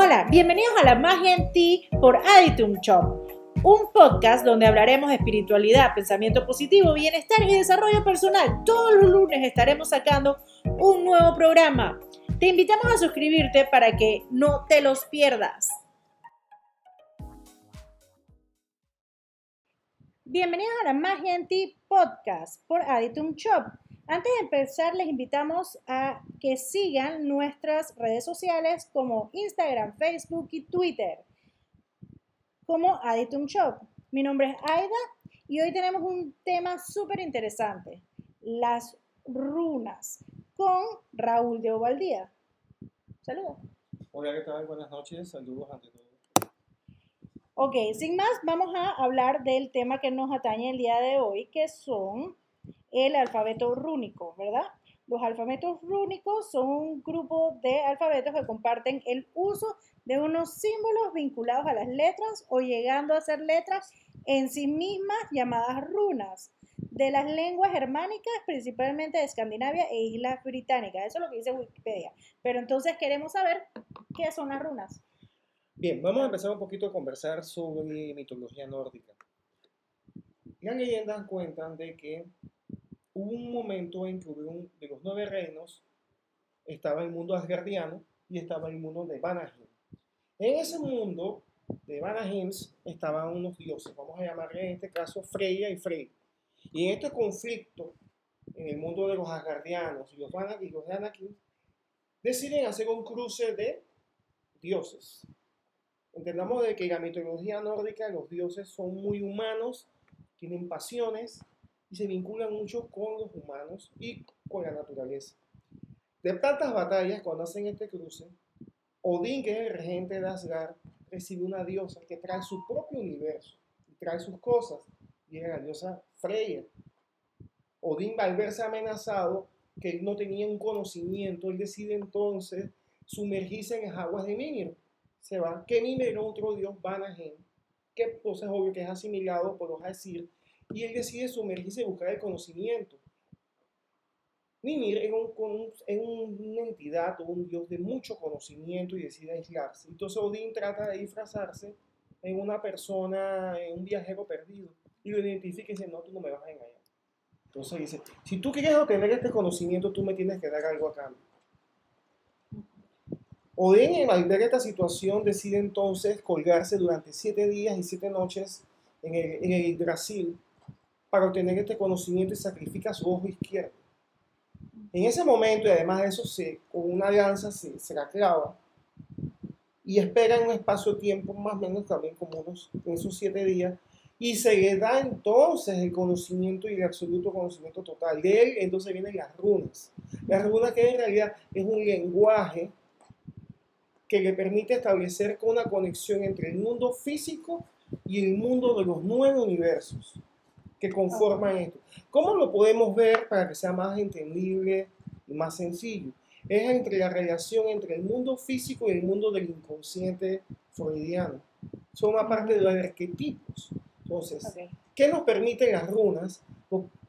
Hola, bienvenidos a La Magia en Ti por Aditum Shop, un podcast donde hablaremos de espiritualidad, pensamiento positivo, bienestar y desarrollo personal. Todos los lunes estaremos sacando un nuevo programa. Te invitamos a suscribirte para que no te los pierdas. Bienvenidos a La Magia en Ti podcast por Aditum Shop. Antes de empezar, les invitamos a que sigan nuestras redes sociales como Instagram, Facebook y Twitter, como Aditum Shop. Mi nombre es Aida y hoy tenemos un tema súper interesante, las runas, con Raúl de Ovaldía. Saludos. Hola, ¿qué tal? Buenas noches, saludos ante todo. Ok, sin más, vamos a hablar del tema que nos atañe el día de hoy, que son el alfabeto rúnico, ¿verdad? Los alfabetos rúnicos son un grupo de alfabetos que comparten el uso de unos símbolos vinculados a las letras o llegando a ser letras en sí mismas llamadas runas de las lenguas germánicas, principalmente de Escandinavia e Islas Británicas. Eso es lo que dice Wikipedia. Pero entonces queremos saber qué son las runas. Bien, vamos a empezar un poquito a conversar sobre mitología nórdica. Las leyendas cuentan de que hubo un momento en que uno de los nueve reinos estaba el mundo asgardiano y estaba el mundo de Vanaheim. En ese mundo de Vanaheim estaban unos dioses, vamos a llamarle en este caso Freya y Frey. Y en este conflicto, en el mundo de los asgardianos y los, y los Anakin, deciden hacer un cruce de dioses. Entendamos de que en la mitología nórdica los dioses son muy humanos, tienen pasiones, y se vinculan mucho con los humanos y con la naturaleza. De tantas batallas, cuando hacen este cruce, Odín, que es el regente de Asgard, recibe una diosa que trae su propio universo y trae sus cosas, y es la diosa Freya. Odín, al verse amenazado, que no tenía un conocimiento, él decide entonces sumergirse en las aguas de Mimir. Se va, que Mimir era otro dios, Vanaheim, que entonces es obvio que es asimilado por decir y él decide sumergirse y buscar el conocimiento. Mimir es, un, una entidad o un dios de mucho conocimiento y decide aislarse. Entonces Odín trata de disfrazarse en una persona, en un viajero perdido, y lo identifica y dice, no, tú no me vas a engañar. Entonces dice, si tú quieres obtener este conocimiento, tú me tienes que dar algo a cambio. Odín, al ver esta situación, decide entonces colgarse durante siete días y siete noches en el, en el Brasil para obtener este conocimiento y sacrifica su ojo izquierdo. En ese momento, y además de eso, se, con una alianza se, se la clava y espera en un espacio de tiempo más o menos también como unos, en esos siete días, y se le da entonces el conocimiento y el absoluto conocimiento total. De él entonces vienen las runas. Las runas que en realidad es un lenguaje que le permite establecer una conexión entre el mundo físico y el mundo de los nueve universos que conforman esto. ¿Cómo lo podemos ver para que sea más entendible y más sencillo? Es entre la relación entre el mundo físico y el mundo del inconsciente freudiano. Son una parte de los arquetipos. Entonces, ¿qué nos permiten las runas?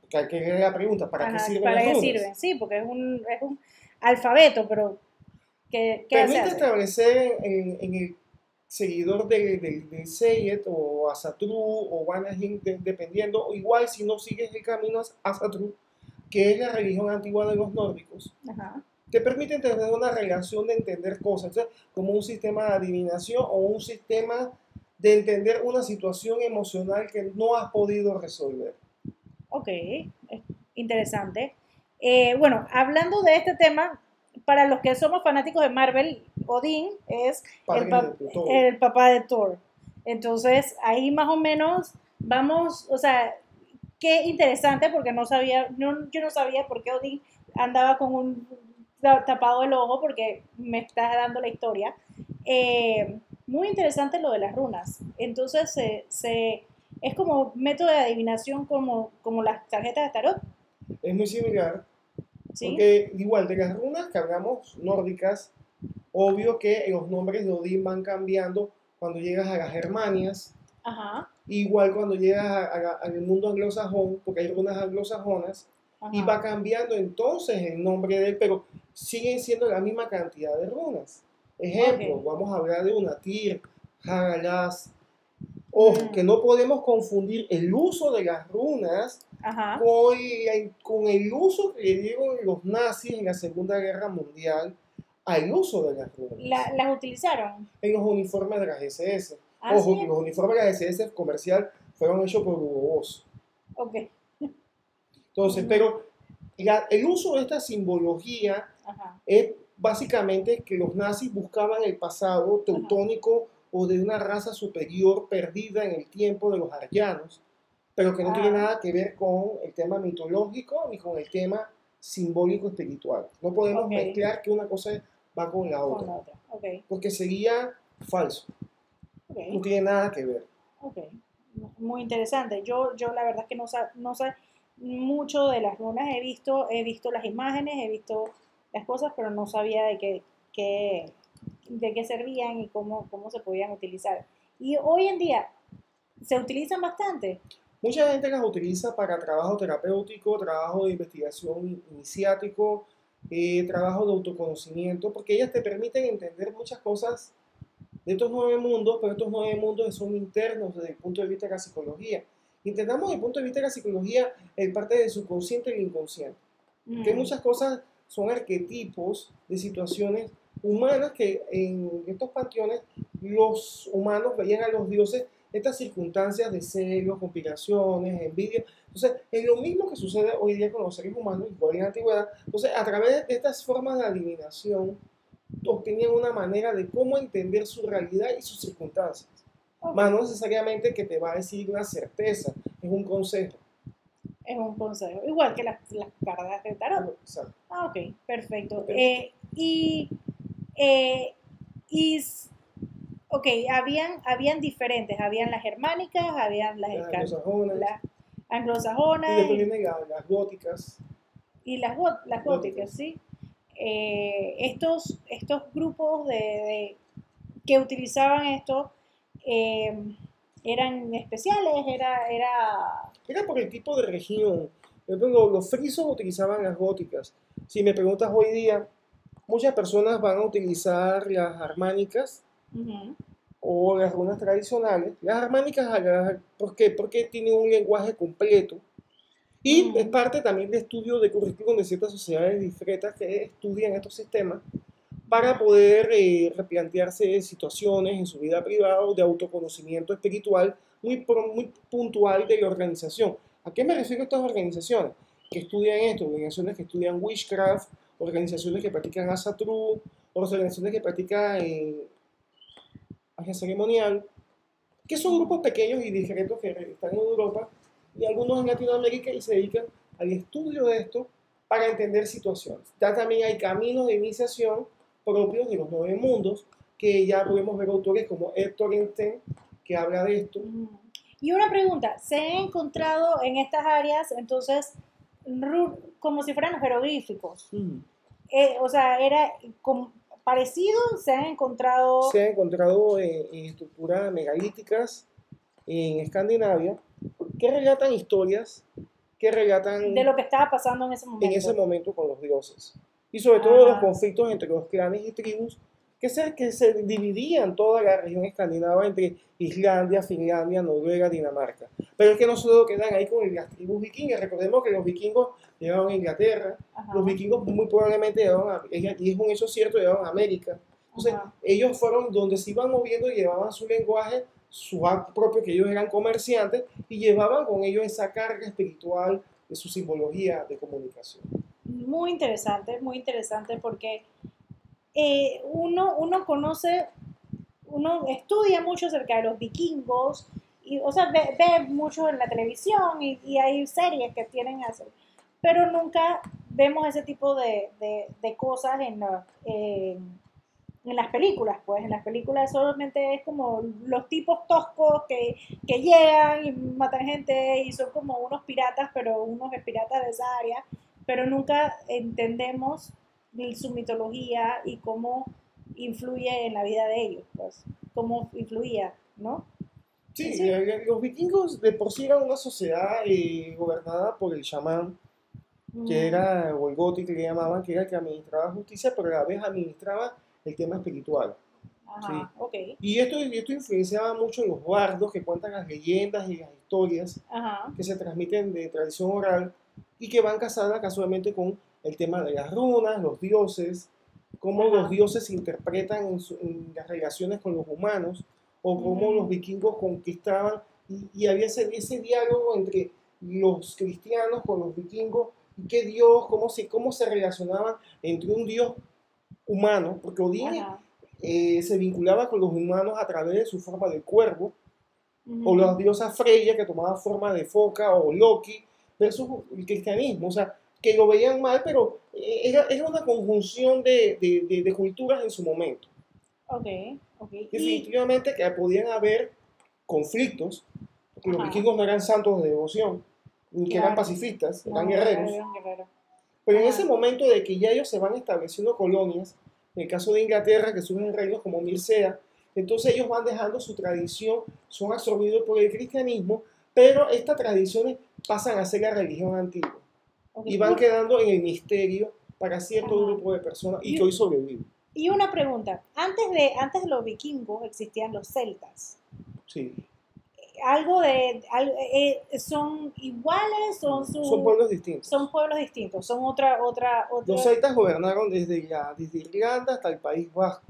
Que que la pregunta, ¿para qué sirven ¿para las qué sirven? Sí, porque es un, es un alfabeto, pero ¿qué, qué Permite hace? establecer en, en el seguidor de, de, de Seyed o Asatru o Vanaheim, de, dependiendo, o igual si no sigues el camino Asatru, que es la religión antigua de los nórdicos, Ajá. te permite tener una relación de entender cosas, o sea, como un sistema de adivinación o un sistema de entender una situación emocional que no has podido resolver. Ok, es interesante. Eh, bueno, hablando de este tema, para los que somos fanáticos de Marvel, Odín es el, pa- el papá de Thor. Entonces, ahí más o menos vamos, o sea, qué interesante porque no sabía, no, yo no sabía por qué Odín andaba con un ta- tapado el ojo porque me estás dando la historia. Eh, muy interesante lo de las runas. Entonces, se, se- es como método de adivinación como, como las tarjetas de tarot. Es muy similar, ¿sí? porque igual de las runas que hablamos nórdicas, obvio que los nombres de Odín van cambiando cuando llegas a las Germanias, Ajá, igual cuando llegas a- a- al mundo anglosajón, porque hay runas anglosajonas, y ajá. va cambiando entonces el nombre de él, pero siguen siendo la misma cantidad de runas. Ejemplo, vamos a hablar de Unatir, Hagalas. Ojo, Mm. que no podemos confundir el uso de las runas con, con el uso que le dieron los nazis en la Segunda Guerra Mundial al uso de las runas La- ¿Las utilizaron? en los uniformes de las SS. Ah, Ojo, sí. los uniformes de las SS comercial fueron hechos por Hugo Boss. Ok. Entonces, Ujú. pero la- el uso de esta simbología Ajá. es básicamente que los nazis buscaban el pasado teutónico o de una raza superior perdida en el tiempo de los arianos, pero que no tiene Ah. nada que ver con el tema mitológico ni con el tema simbólico espiritual. No podemos Ok. mezclar que una cosa va con la Con otra, la otra. Ok. porque sería falso, no Ok. tiene nada que ver. Ok. Muy interesante. Yo, yo la verdad es que no, sa- no sé mucho de las runas. He visto, he visto las imágenes, he visto las cosas, pero no sabía de qué, qué- de qué servían y cómo, cómo se podían utilizar. Y hoy en día se utilizan bastante. Mucha gente las utiliza para trabajo terapéutico, trabajo de investigación iniciático, eh, trabajo de autoconocimiento, porque ellas te permiten entender muchas cosas de estos nueve mundos, pero estos nueve mundos son internos desde el punto de vista de la psicología. Intentamos desde el punto de vista de la psicología el parte del subconsciente y el inconsciente, que Mm. muchas cosas son arquetipos de situaciones humanas que en estos panteones los humanos veían a los dioses estas circunstancias de celos, conspiraciones, envidia. Entonces, es lo mismo que sucede hoy día con los seres humanos, igual en la antigüedad. Entonces, a través de estas formas de adivinación, obtenían una manera de cómo entender su realidad y sus circunstancias. Más no necesariamente que te va a decir una certeza, es un consejo. Es un consejo. Igual que las, las cartas de tarot. Exacto. Ah, ok, perfecto. Ok. Eh, y, eh, y, ok, habían, habían diferentes, habían las germánicas, habían las, Las anglosajonas, las y anglosajonas después y, vienen la- las góticas. y las, las góticas, Góticas. ¿sí? Eh, estos, estos grupos de, de- que utilizaban esto eh, eran especiales, era, era Era por el tipo de región. Ejemplo, los frisos utilizaban las góticas. Si me preguntas hoy día, muchas personas van a utilizar las armánicas ujú, o las runas tradicionales. Las armánicas, agarran- ¿por qué? Porque tienen un lenguaje completo. Y Mm. es parte también de estudio de currículum de ciertas sociedades discretas que estudian estos sistemas para poder eh, replantearse situaciones en su vida privada o de autoconocimiento espiritual muy, muy puntual de la organización. ¿A qué me refiero a estas organizaciones? Que estudian esto, organizaciones que estudian witchcraft, organizaciones que practican asatru, organizaciones que practican eh, magia ceremonial, que son grupos pequeños y discretos que están en Europa y algunos en Latinoamérica y se dedican al estudio de esto para entender situaciones. Ya también hay caminos de iniciación propios de los nueve mundos, que ya podemos ver autores como Héctor Einstein, que habla de esto. Y una pregunta, ¿se han encontrado en estas áreas entonces como si fueran jeroglíficos? Eh, o sea, era com- parecido, se han encontrado... Se ha encontrado en, en estructuras megalíticas en Escandinavia que relatan historias, que relatan de lo que estaba pasando en ese momento. en ese momento con los dioses. Y sobre todo los Ajá. conflictos entre los clanes y tribus que se, que se dividían toda la región escandinava entre Islandia, Finlandia, Noruega, Dinamarca. Pero es que no solo quedan ahí con las tribus vikingas. Recordemos que los vikingos llegaron a Inglaterra, Ajá, los vikingos muy probablemente llegaron a, y es un hecho cierto, llegaron a América. Entonces, ajá. ellos fueron donde se iban moviendo y llevaban su lenguaje, su acto propio, que ellos eran comerciantes, y llevaban con ellos esa carga espiritual de su simbología de comunicación. Muy interesante, muy interesante porque eh, uno, uno conoce, uno estudia mucho acerca de los vikingos, y, o sea, ve, ve mucho en la televisión y, hay series que tienen eso, pero nunca vemos ese tipo de, de- cosas en- en las películas, pues en las películas solamente es como los tipos toscos que, que llegan y matan gente y son como unos piratas, pero unos piratas de esa área, pero nunca entendemos su mitología y cómo influye en la vida de ellos, pues, cómo influía, ¿no? Sí, Sí. los vikingos de por sí eran una sociedad eh, gobernada por el chamán, que Mm, era, o el goti que le llamaban, que era el que administraba justicia, pero a la vez administraba el tema espiritual. Ajá, ok. Y esto, esto influenciaba mucho en los bardos que cuentan las leyendas y las historias Ajá. que se transmiten de tradición oral y que van casadas casualmente con el tema de las runas, los dioses, cómo Ajá. los dioses se interpretan en, su- en las relaciones con los humanos, o cómo los vikingos conquistaban, y, y había ese, ese diálogo entre los cristianos con los vikingos, y qué dios, cómo se, cómo se relacionaban entre un dios humano, porque Odín eh, se vinculaba con los humanos a través de su forma de cuervo, o la diosa Freya que tomaba forma de foca o Loki versus el cristianismo, o sea, que lo veían mal, pero eh, era, era una conjunción de, de- de- de culturas en su momento. Ok, ok. Definitivamente que podían haber conflictos, porque los vikingos no eran santos de devoción, ni que eran pacifistas, no, eran guerreros. eran guerreros. Pero en ese momento de que ya ellos se van estableciendo colonias, en el caso de Inglaterra, que surgen reinos como Mircea, entonces ellos van dejando su tradición, son absorbidos por el cristianismo, pero estas tradiciones pasan a ser la religión antigua. Y van quedando en el misterio para cierto Ajá. grupo de personas y Y- que hoy sobreviven. Y una pregunta, antes de, antes de los vikingos existían los celtas. Sí. Algo de, al- eh, son iguales, son su- Son pueblos distintos. son pueblos distintos, son otra, otra, otra. Los celtas gobernaron desde, la- desde Irlanda hasta el País Vasco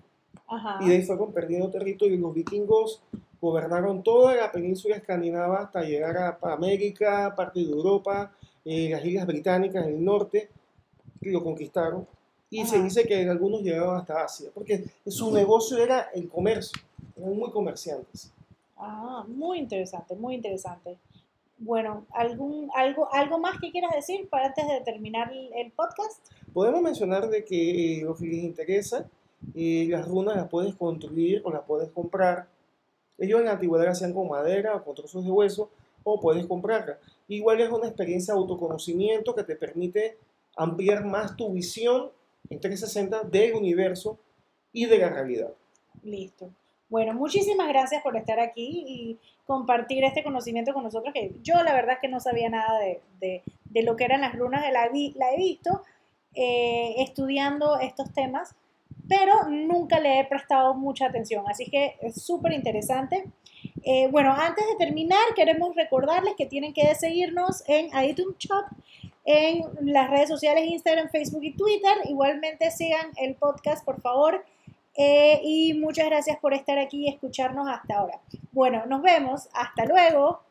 Ajá. y de ahí fueron perdiendo territorio. Y los vikingos gobernaron toda la península escandinava hasta llegar a a América, parte de Europa, eh, las islas británicas del norte, que lo conquistaron. Y se Ajá. dice que algunos llegaron hasta Asia, porque su negocio era el comercio, eran muy comerciantes. Ah, muy interesante, muy interesante. Bueno, ¿algún, algo, ¿algo más que quieras decir para antes de terminar el, el podcast? Podemos mencionar de que eh, los que les interesa, eh, las runas las puedes construir o las puedes comprar. Ellos en la antigüedad las hacían con madera o con trozos de hueso o puedes comprarlas. Igual es una experiencia de autoconocimiento que te permite ampliar más tu visión en 360 del universo y de la realidad. Listo. Bueno, muchísimas gracias por estar aquí y compartir este conocimiento con nosotros, que yo la verdad es que no sabía nada de, de- de lo que eran las runas, la, vi- la he visto eh, estudiando estos temas, pero nunca le he prestado mucha atención, así que es súper interesante. Eh, bueno, antes de terminar, queremos recordarles que tienen que seguirnos en iTunes Shop, en las redes sociales Instagram, Facebook y Twitter. Igualmente sigan el podcast, por favor. Eh, y muchas gracias por estar aquí y escucharnos hasta ahora. Bueno, nos vemos. Hasta luego.